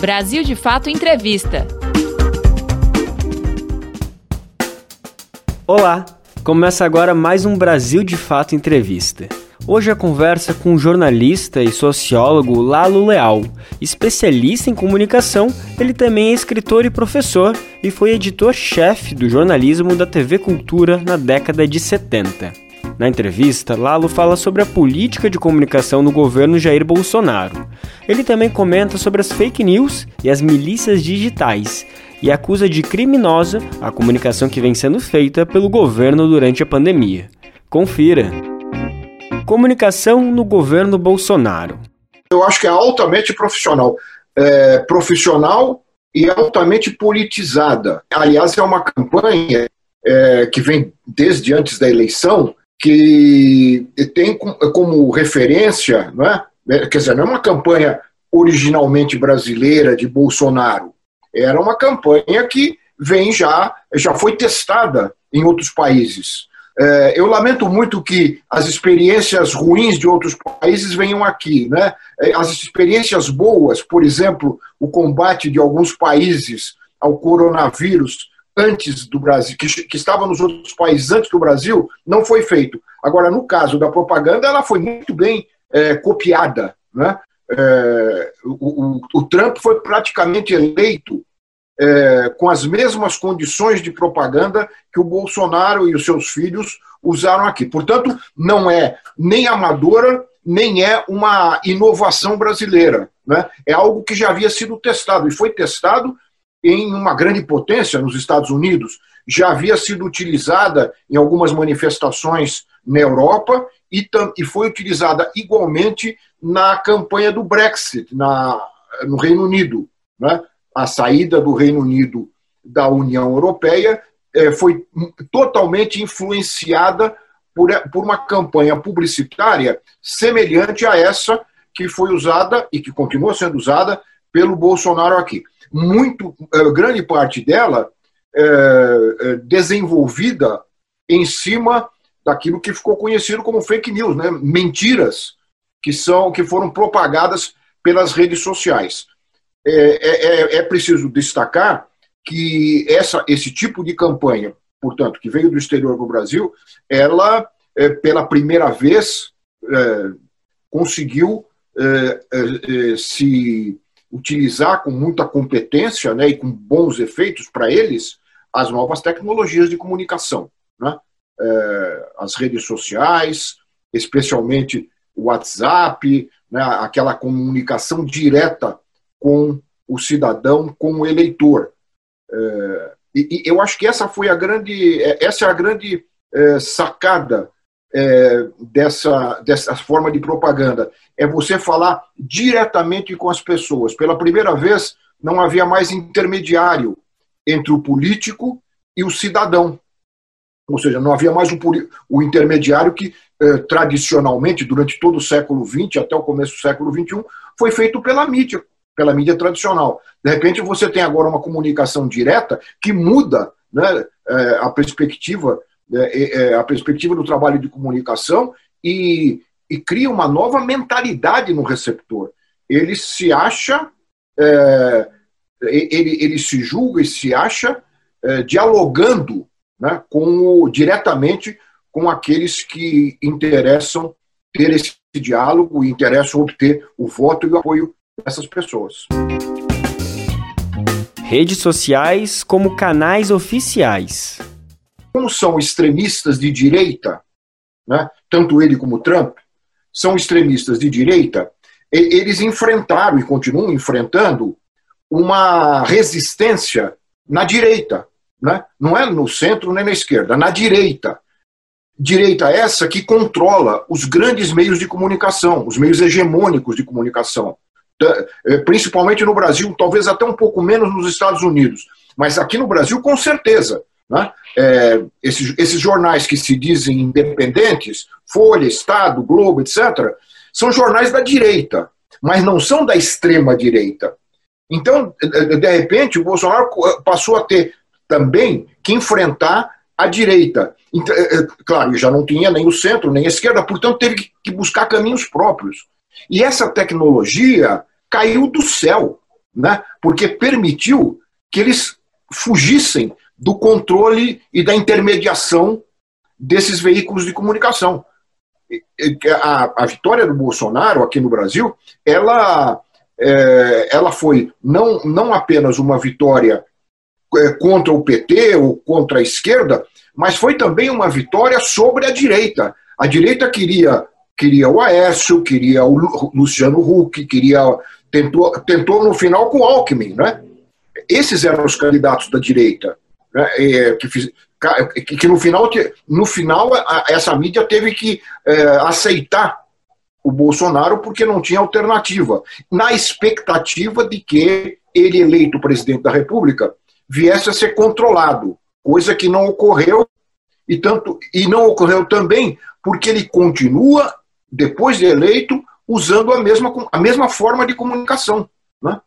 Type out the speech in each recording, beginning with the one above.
Brasil de Fato Entrevista. Olá, começa agora mais um Brasil de Fato Entrevista. Hoje a conversa com o jornalista e sociólogo Lalo Leal. Especialista em comunicação, ele também é escritor e professor e foi editor-chefe do jornalismo da TV Cultura na década de 70. Na entrevista, Lalo fala sobre a política de comunicação no governo Jair Bolsonaro. Ele também comenta sobre as fake news e as milícias digitais e acusa de criminosa a comunicação que vem sendo feita pelo governo durante a pandemia. Confira. Comunicação no governo Bolsonaro. Eu acho que é altamente profissional. É, profissional e altamente politizada. Aliás, é uma campanha é, que vem desde antes da eleição, que tem como referência, não é? é? quer dizer, não é uma campanha originalmente brasileira de Bolsonaro, era uma campanha que vem já, já foi testada em outros países. É, eu lamento muito que as experiências ruins de outros países venham aqui. Né? É, as experiências boas, por exemplo, o combate de alguns países ao coronavírus antes do Brasil, que, que estava nos outros países antes do Brasil, não foi feito. Agora, no caso da propaganda, ela foi muito bem é, copiada. Né? É, o, o, o, Trump foi praticamente eleito é, com as mesmas condições de propaganda que o Bolsonaro e os seus filhos usaram aqui. Portanto, não é nem amadora, nem é uma inovação brasileira. Né? É algo que já havia sido testado, e foi testado em uma grande potência nos Estados Unidos, já havia sido utilizada em algumas manifestações na Europa e, e foi utilizada igualmente na campanha do Brexit na, no Reino Unido. Né? a saída do Reino Unido da União Europeia é, foi totalmente influenciada por, por uma campanha publicitária semelhante a essa que foi usada e que continua sendo usada pelo Bolsonaro aqui. Muito é, grande parte dela é, desenvolvida em cima daquilo que ficou conhecido como fake news, né? mentiras que são que foram propagadas pelas redes sociais. É, é, é, é preciso destacar que essa, esse tipo de campanha, portanto, que veio do exterior para o Brasil, ela, é, pela primeira vez, é, conseguiu é, se utilizar com muita competência né, e com bons efeitos para eles as novas tecnologias de comunicação. Né? as redes sociais, especialmente o WhatsApp, né, aquela comunicação direta com o cidadão, com o eleitor. É, e, e, eu acho que essa foi a grande, é, essa é a grande é, sacada é, dessa, dessa forma de propaganda. É você falar diretamente com as pessoas. Pela primeira vez, não havia mais intermediário entre o político e o cidadão. Ou seja, não havia mais o, o intermediário que, eh, tradicionalmente, durante todo o século XX, até o começo do século XXI, foi feito pela mídia, pela mídia tradicional. De repente, você tem agora uma comunicação direta que muda né, é, a perspectiva é, é, a perspectiva do trabalho de comunicação e, e cria uma nova mentalidade no receptor. Ele se acha, é, ele, ele se julga e se acha é, dialogando né, com o, diretamente com aqueles que interessam ter esse diálogo e interessam obter o voto e o apoio essas pessoas. Redes sociais como canais oficiais. Como são extremistas de direita, né, tanto ele como Trump, são extremistas de direita, eles enfrentaram e continuam enfrentando uma resistência na direita. Né? Não é no centro nem na esquerda, na direita. Direita essa que controla os grandes meios de comunicação, os meios hegemônicos de comunicação. É, principalmente no Brasil, talvez até um pouco menos nos Estados Unidos, mas aqui no Brasil, com certeza. Né? É, esses, esses jornais que se dizem independentes, Folha, Estado, Globo, etc., são jornais da direita, mas não são da extrema direita. Então, de repente, o Bolsonaro passou a ter também que enfrentar a direita. Então, é, claro, já não tinha nem o centro, nem a esquerda, portanto, teve que buscar caminhos próprios. E essa tecnologia caiu do céu. né? porque permitiu que eles fugissem do controle e da intermediação desses veículos de comunicação. A, a vitória do Bolsonaro aqui no Brasil, ela, é, ela foi não, não apenas uma vitória é, contra o PT ou contra a esquerda, mas foi também uma vitória sobre a direita. A direita queria, queria o Aécio, queria o Luciano Huck, queria tentou, tentou no final com o Alckmin, né? Esses eram os candidatos da direita, né? que, fiz, que, no final, no final essa mídia teve que é, aceitar o Bolsonaro porque não tinha alternativa, na expectativa de que ele, eleito presidente da República, viesse a ser controlado, coisa que não ocorreu e tanto e não ocorreu também porque ele continua depois de eleito usando a mesma, a mesma forma de comunicação. Né?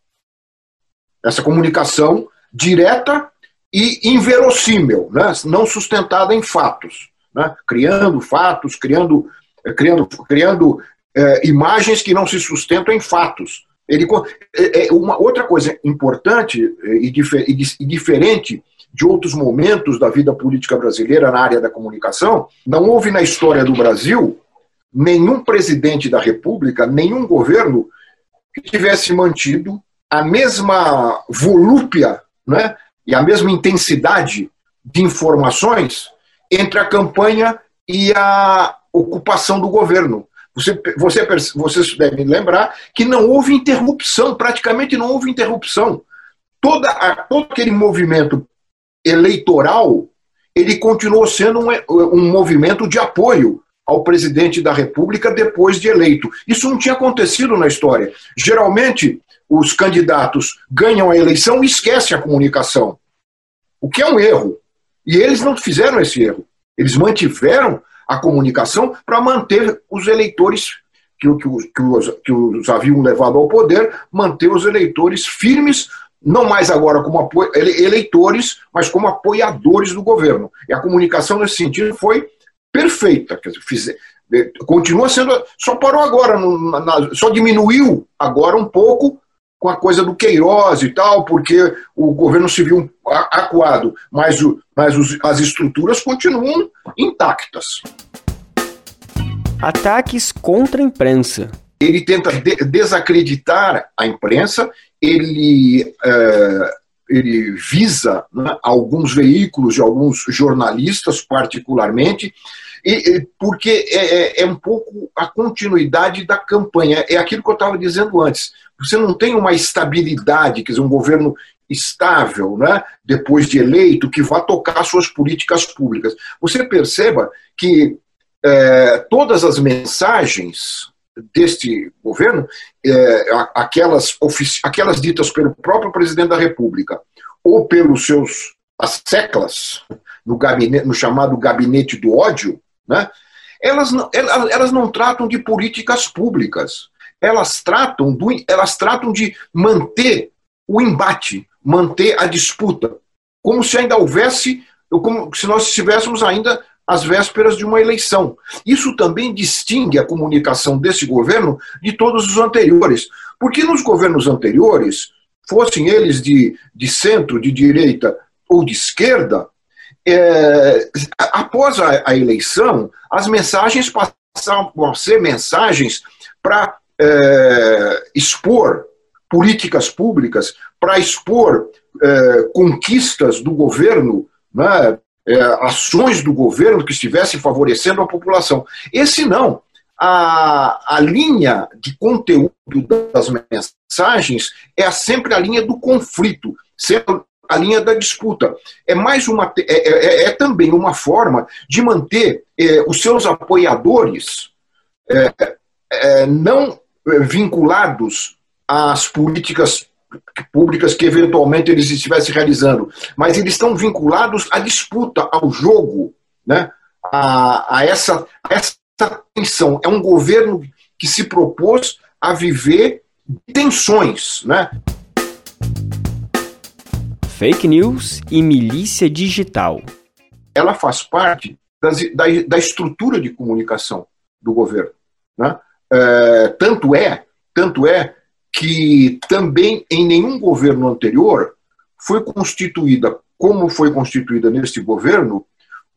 Essa comunicação direta e inverossímil, né? não sustentada em fatos, né? criando fatos, criando, criando, criando é, imagens que não se sustentam em fatos. Ele, é, é uma outra coisa importante e, difer, e, e diferente de outros momentos da vida política brasileira na área da comunicação, não houve na história do Brasil nenhum presidente da República, nenhum governo que tivesse mantido a mesma volúpia né, e a mesma intensidade de informações entre a campanha e a ocupação do governo. Você, você, vocês devem lembrar que não houve interrupção, praticamente não houve interrupção. Toda todo aquele movimento eleitoral, ele continuou sendo um, um movimento de apoio ao presidente da República depois de eleito. Isso não tinha acontecido na história. Geralmente, os candidatos ganham a eleição e esquecem a comunicação, o que é um erro. E eles não fizeram esse erro. Eles mantiveram a comunicação para manter os eleitores que, que, que, os, que os haviam levado ao poder, manter os eleitores firmes não mais agora como eleitores, mas como apoiadores do governo. E a comunicação nesse sentido foi perfeita. Quer dizer, fiz, continua sendo. Só parou agora, no, na, só diminuiu agora um pouco com a coisa do Queiroz e tal, porque o governo civil acuado, mas, o, mas os, as estruturas continuam intactas. Ataques contra a imprensa. Ele tenta de desacreditar a imprensa, ele é, ele visa né, alguns veículos e alguns jornalistas, particularmente, e, porque é, é, é, um pouco a continuidade da campanha. É aquilo que eu estava dizendo antes. Você não tem uma estabilidade, quer dizer, um governo estável, né, depois de eleito, que vá tocar suas políticas públicas. Você perceba que é, todas as mensagens deste governo, é, aquelas, aquelas ditas pelo próprio presidente da República ou pelos seus as seclas no, gabinete, no chamado gabinete do ódio, né, elas, não, elas, elas não tratam de políticas públicas. Elas tratam, do, elas tratam de manter o embate, manter a disputa, como se ainda houvesse, como se nós estivéssemos ainda às vésperas de uma eleição. Isso também distingue a comunicação desse governo de todos os anteriores, porque nos governos anteriores, fossem eles de, de centro, de direita ou de esquerda, é, após a, a, eleição, as mensagens passavam a ser mensagens para é, expor políticas públicas, para expor é, conquistas do governo, né, é, ações do governo que estivessem favorecendo a população. Esse não. A, a linha de conteúdo das mensagens é sempre a linha do conflito, sempre a linha da disputa. É mais uma é, é, é, é também uma forma de manter é, os seus apoiadores não vinculados às políticas públicas que eventualmente eles estivessem realizando, mas eles estão vinculados à disputa, ao jogo, né? a, a, essa, a essa tensão. É um governo que se propôs a viver tensões. Né? Fake news e milícia digital. Ela faz parte das, da, da estrutura de comunicação do governo. Né? É, tanto é, tanto é que também em nenhum governo anterior foi constituída, como foi constituída neste governo,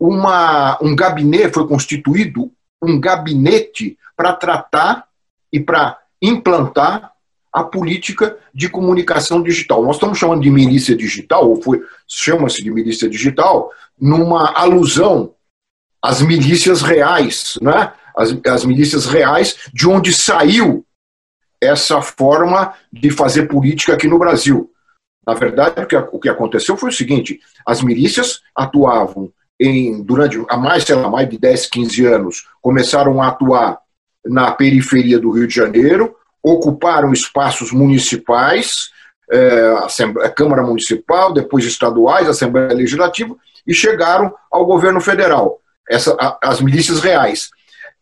uma, um gabinete, foi constituído um gabinete para tratar e para implantar a política de comunicação digital. Nós estamos chamando de milícia digital, ou chama-se de milícia digital, numa alusão às milícias reais, né? as, as milícias reais, de onde saiu essa forma de fazer política aqui no Brasil. Na verdade, o que, aconteceu foi o seguinte: as milícias atuavam em, durante há mais, sei lá, mais de 10, 15 anos, começaram a atuar na periferia do Rio de Janeiro, ocuparam espaços municipais, é, Assembleia, Câmara Municipal, depois estaduais, Assembleia Legislativa, e chegaram ao governo federal, essa, a, as milícias reais.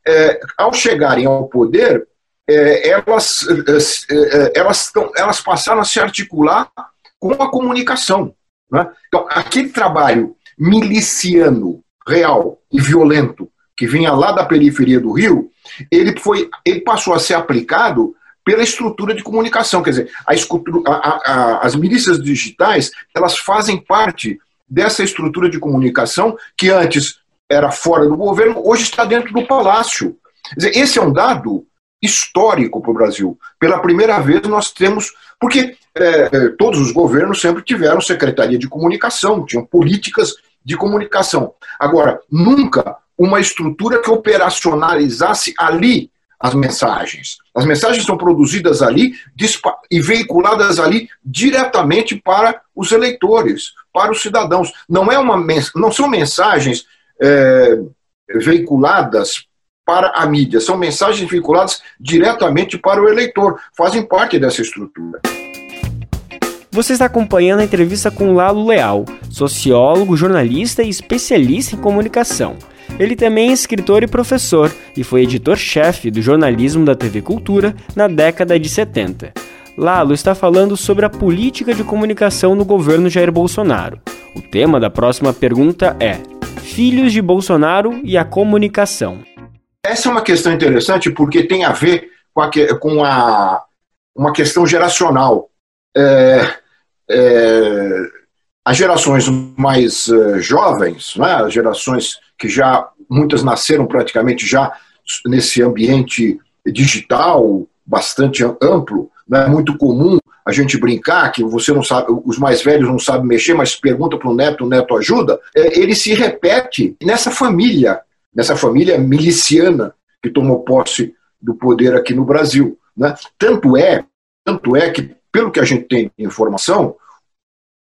É, ao chegarem ao poder, é, elas, é, é, elas, tão, elas passaram a se articular com a comunicação. Né? Então, aquele trabalho miliciano, real e violento, que vinha lá da periferia do Rio, ele, foi, ele passou a ser aplicado pela estrutura de comunicação. Quer dizer, a a, a, as milícias digitais elas fazem parte dessa estrutura de comunicação que antes era fora do governo, hoje está dentro do palácio. Quer dizer, esse é um dado histórico para o Brasil. Pela primeira vez nós temos. Porque é, todos os governos sempre tiveram secretaria de comunicação, tinham políticas de comunicação. Agora, nunca uma estrutura que operacionalizasse ali as mensagens. As mensagens são produzidas ali e veiculadas ali diretamente para os eleitores, para os cidadãos. Não, é uma, não são mensagens é, veiculadas para a mídia, são mensagens veiculadas diretamente para o eleitor, fazem parte dessa estrutura. Você está acompanhando a entrevista com Lalo Leal, sociólogo, jornalista e especialista em comunicação. Ele também é escritor e professor e foi editor-chefe do jornalismo da TV Cultura na década de 70. Lalo está falando sobre a política de comunicação no governo Jair Bolsonaro. O tema da próxima pergunta é: Filhos de Bolsonaro e a comunicação. Essa é uma questão interessante porque tem a ver com, a, com a, uma questão geracional. É, é, as gerações mais uh, jovens, né, as gerações que já, muitas nasceram praticamente já nesse ambiente digital bastante amplo, é muito comum a gente brincar que você não sabe, os mais velhos não sabem mexer, mas pergunta para o neto, o neto ajuda, é, ele se repete nessa família, nessa família miliciana que tomou posse do poder aqui no Brasil. Né? Tanto é, tanto é que, pelo que a gente tem informação,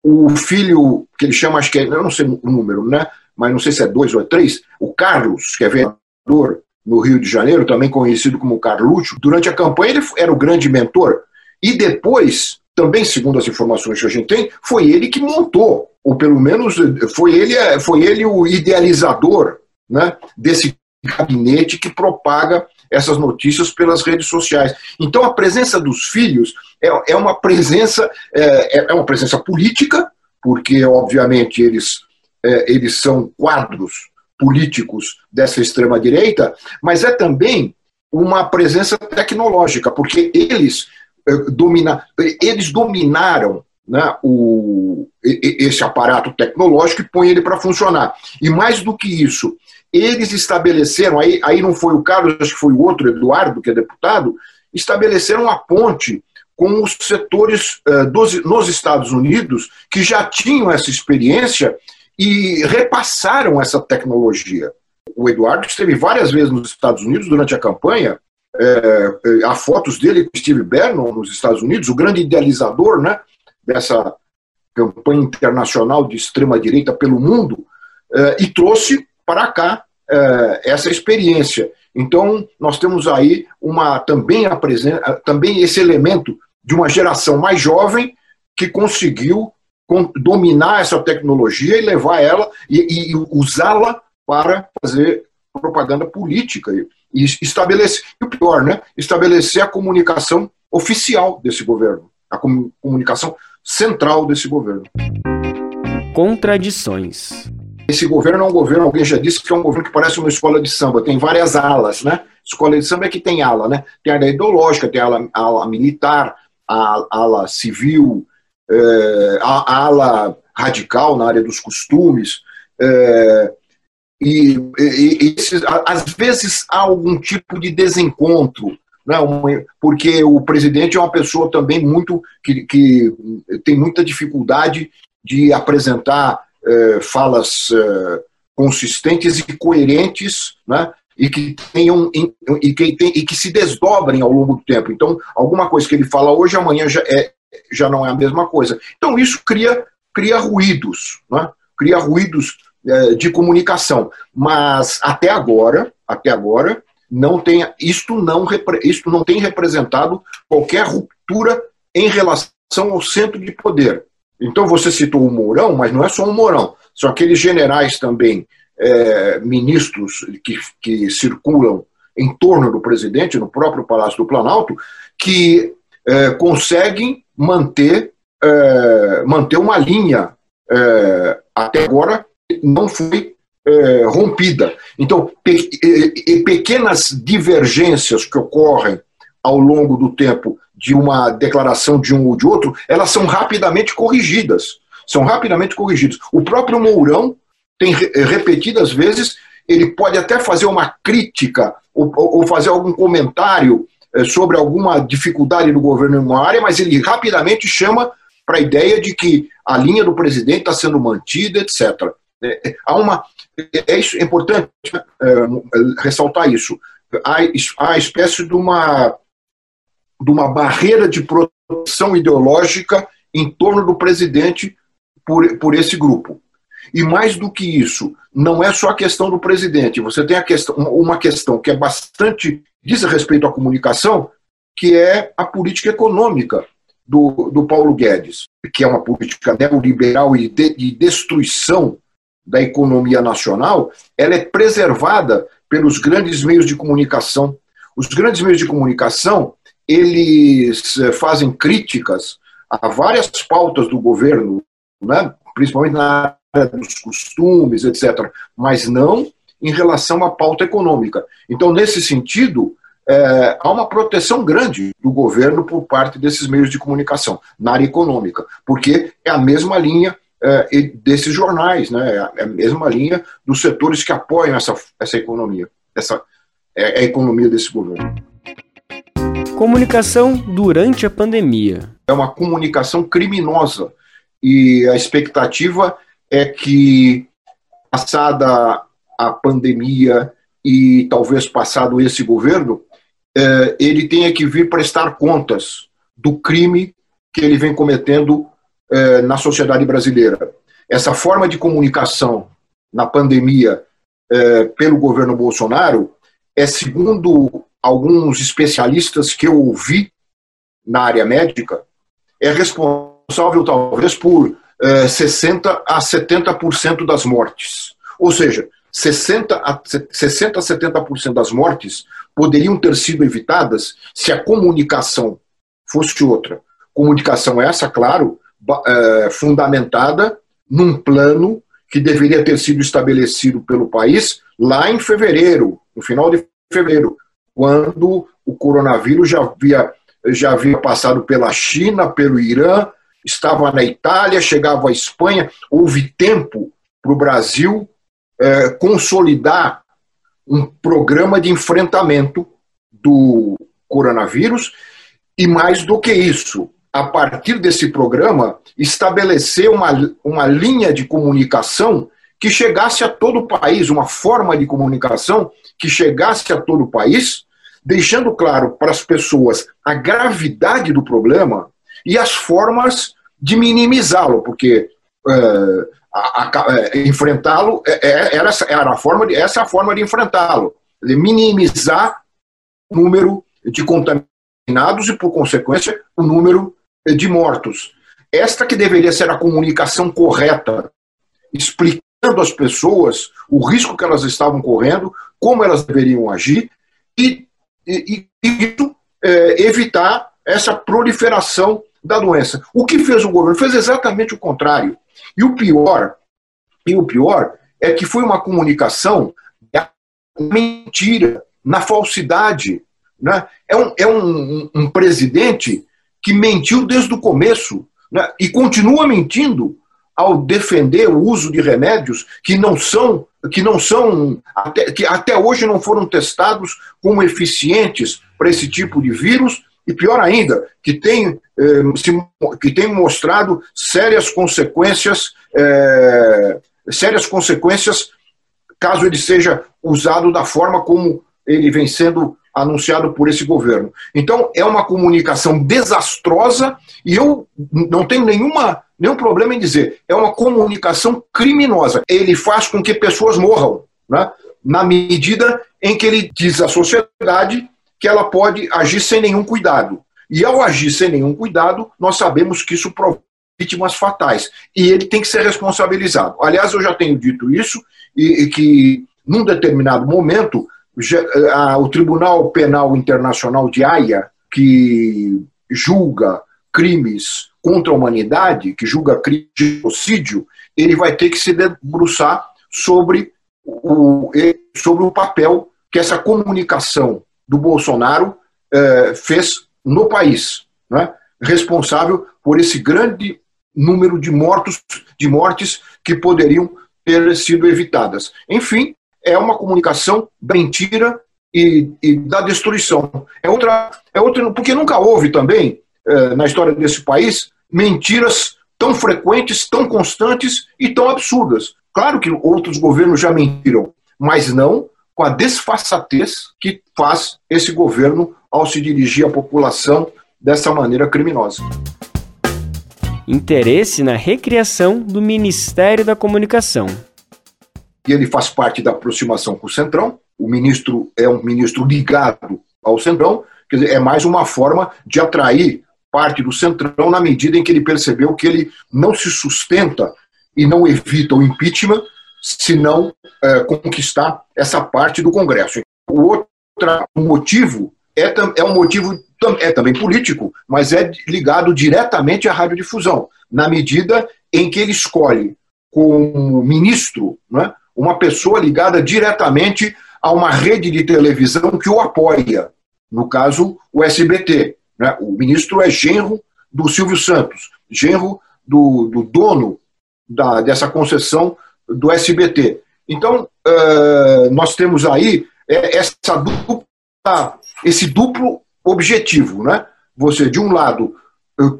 o filho, que ele chama, acho que é, eu não sei o número, né? Mas não sei se é dois ou é três, o Carlos, que é vereador no Rio de Janeiro, também conhecido como Carluccio, durante a campanha ele era o grande mentor. E depois, também segundo as informações que a gente tem, foi ele que montou, ou pelo menos foi ele, foi ele o idealizador né, desse gabinete que propaga essas notícias pelas redes sociais. Então a presença dos filhos é, é uma presença é, é, é uma presença política, porque obviamente eles é, eles são quadros políticos dessa extrema direita, mas é também uma presença tecnológica, porque eles é, domina, eles dominaram né, o, esse aparato tecnológico e põe ele para funcionar. E mais do que isso, eles estabeleceram, aí, aí não foi o Carlos, acho que foi o outro, Eduardo, que é deputado, estabeleceram a ponte com os setores uh, dos, nos Estados Unidos que já tinham essa experiência e repassaram essa tecnologia. O Eduardo esteve várias vezes nos Estados Unidos durante a campanha, é, há fotos dele com Steve Bannon nos Estados Unidos, o grande idealizador né, dessa campanha internacional de extrema-direita pelo mundo, é, e trouxe para cá é, essa experiência. Então, nós temos aí uma também, a também esse elemento de uma geração mais jovem que conseguiu dominar essa tecnologia e levar ela e, e usá-la para fazer propaganda política e estabelecer, e o pior, né, estabelecer a comunicação oficial desse governo, a comunicação central desse governo. Contradições. Esse governo é um governo, alguém já disse que é um governo que parece uma escola de samba, tem várias alas, né? Escola de samba é que tem ala, né? Tem ala ideológica, tem ala, ala militar, a ala civil, é, a, ala radical na área dos costumes, é, e, e, e às vezes há algum tipo de desencontro, né, porque o presidente é uma pessoa também muito que, que tem muita dificuldade de apresentar falas é, consistentes e coerentes, né, e que tenham e que, tem, e que se desdobrem ao longo do tempo. Então, alguma coisa que ele fala hoje, amanhã já, é, já não é a mesma coisa. Então, isso cria, cria ruídos, né? cria ruídos é, de comunicação. Mas até agora, até agora, não tem, isto, não, isto não tem representado qualquer ruptura em relação ao centro de poder. Então você citou o Mourão, mas não é só o Mourão, são aqueles generais também é, ministros que, que circulam em torno do presidente, no próprio Palácio do Planalto, que é, conseguem manter, é, manter uma linha é, até agora não foi é, rompida. Então, pe pequenas divergências que ocorrem ao longo do tempo de uma declaração de um ou de outro, elas são rapidamente corrigidas. São rapidamente corrigidas. O próprio Mourão tem eh, repetidas vezes, ele pode até fazer uma crítica ou, ou fazer algum comentário eh, sobre alguma dificuldade do governo em uma área, mas ele rapidamente chama para a ideia de que a linha do presidente está sendo mantida, etc. É, é, há uma, é, isso, é importante é, ressaltar isso. Há, há espécie de uma, de uma barreira de proteção ideológica em torno do presidente por, por esse grupo. E mais do que isso, não é só a questão do presidente, você tem a questão, uma questão que é bastante diz respeito à comunicação, que é a política econômica do, do Paulo Guedes, que é uma política neoliberal e de, de destruição da economia nacional, ela é preservada pelos grandes meios de comunicação. Os grandes meios de comunicação, eles eh, fazem críticas a várias pautas do governo, né? principalmente na dos costumes, etc., mas não em relação à pauta econômica. Então, nesse sentido, é, há uma proteção grande do governo por parte desses meios de comunicação, na área econômica, porque é a mesma linha é, desses jornais, né, é a mesma linha dos setores que apoiam essa, essa economia, essa é, é a economia desse governo. Comunicação durante a pandemia. É uma comunicação criminosa e a expectativa é que, passada a pandemia e talvez passado esse governo, é, ele tenha que vir prestar contas do crime que ele vem cometendo é, na sociedade brasileira. Essa forma de comunicação na pandemia é, pelo governo Bolsonaro é, segundo alguns especialistas que eu ouvi na área médica, é responsável talvez por 60% eh, a 70% das mortes. Ou seja, 60 a, 60 a 70% das mortes poderiam ter sido evitadas se a comunicação fosse outra. Comunicação essa, claro, é, fundamentada num plano que deveria ter sido estabelecido pelo país lá em fevereiro, no final de fevereiro, quando o coronavírus já havia, já havia passado pela China, pelo Irã, estava na Itália, chegava à Espanha. Houve tempo para o Brasil é, consolidar um programa de enfrentamento do coronavírus e, mais do que isso, a partir desse programa, estabelecer uma, uma linha de comunicação que chegasse a todo o país, uma forma de comunicação que chegasse a todo o país, deixando claro para as pessoas a gravidade do problema e as formas de minimizá-lo, porque é, é, enfrentá-lo é, é, era, era a forma de, essa é a forma de enfrentá-lo, minimizar o número de contaminados e, por consequência, o número de mortos. Esta que deveria ser a comunicação correta, explicando às pessoas o risco que elas estavam correndo, como elas deveriam agir e, e, e é, evitar essa proliferação da doença. O que fez o governo? Fez exatamente o contrário. E o pior, e o pior é que foi uma comunicação mentira, na falsidade. Né? É, um, é um, um presidente que mentiu desde o começo né, e continua mentindo ao defender o uso de remédios que não são que não são até, que até hoje não foram testados como eficientes para esse tipo de vírus e pior ainda que tem eh, se, que tem mostrado sérias consequências eh, sérias consequências caso ele seja usado da forma como ele vem sendo anunciado por esse governo. Então, é uma comunicação desastrosa e eu não tenho nenhuma, nenhum problema em dizer, é uma comunicação criminosa. Ele faz com que pessoas morram, né? na medida em que ele diz à sociedade que ela pode agir sem nenhum cuidado. E ao agir sem nenhum cuidado, nós sabemos que isso provoca vítimas fatais. E ele tem que ser responsabilizado. Aliás, eu já tenho dito isso, e, e que num determinado momento o Tribunal Penal Internacional de Haia, que julga crimes contra a humanidade, que julga crime de genocídio, ele vai ter que se debruçar sobre o, sobre o papel que essa comunicação do Bolsonaro eh, fez no país, né? responsável por esse grande número de mortos, de mortes que poderiam ter sido evitadas. Enfim, é uma comunicação da mentira e, e, da destruição. É outra, é outra, porque nunca houve também é, na história desse país mentiras tão frequentes, tão constantes e tão absurdas. Claro que outros governos já mentiram, mas não com a desfaçatez que faz esse governo ao se dirigir à população dessa maneira criminosa. Interesse na recriação do Ministério da Comunicação e ele faz parte da aproximação com o Centrão. O ministro é um ministro ligado ao Centrão, quer dizer, é mais uma forma de atrair parte do Centrão na medida em que ele percebeu que ele não se sustenta e não evita o impeachment se não é, conquistar essa parte do Congresso. O outro motivo é, é um motivo é também político, mas é ligado diretamente à radiodifusão, na medida em que ele escolhe como ministro né, uma pessoa ligada diretamente a uma rede de televisão que o apoia, no caso, o SBT. Né? O ministro é genro do Silvio Santos, genro do, do dono da, dessa concessão do SBT. Então, uh, nós temos aí é, essa dupla, esse duplo objetivo. Né? Você, de um lado,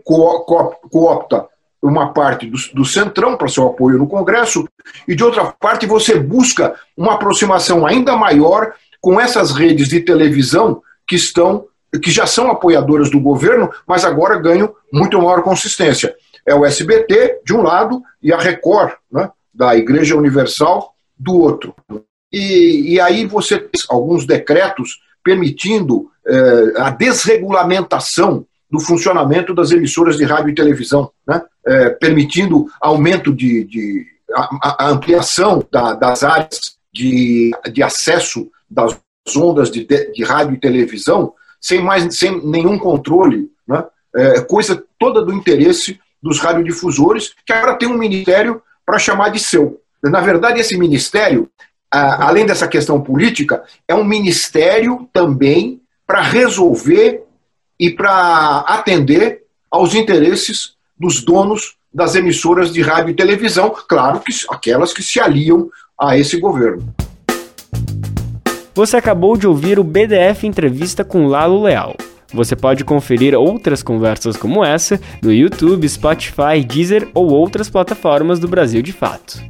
coopta uma parte do, do centrão para seu apoio no Congresso, e de outra parte você busca uma aproximação ainda maior com essas redes de televisão que estão que já são apoiadoras do governo, mas agora ganham muito maior consistência. É o SBT de um lado e a Record, né, da Igreja Universal, do outro. E, e aí você tem alguns decretos permitindo eh, a desregulamentação do funcionamento das emissoras de rádio e televisão, né? é, permitindo aumento de, de a, a ampliação da, das áreas de, de acesso das ondas de, de, rádio e televisão sem mais sem nenhum controle, né? é, coisa toda do interesse dos radiodifusores que agora tem um ministério para chamar de seu. Na verdade, esse ministério, além dessa questão política, é um ministério também para resolver e para atender aos interesses dos donos das emissoras de rádio e televisão, claro que aquelas que se aliam a esse governo. Você acabou de ouvir o BDF Entrevista com Lalo Leal. Você pode conferir outras conversas como essa no YouTube, Spotify, Deezer ou outras plataformas do Brasil de Fato.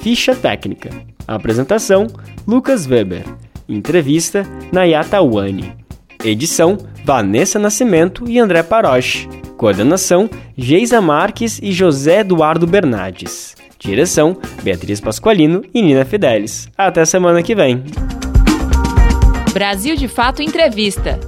Ficha técnica. apresentação: Lucas Weber. Entrevista: Nayata Wani. Edição: Vanessa Nascimento e André Paroche. Coordenação: Geisa Marques e José Eduardo Bernardes. Direção: Beatriz Pasqualino e Nina Fidelis. Até semana que vem. Brasil de Fato Entrevista.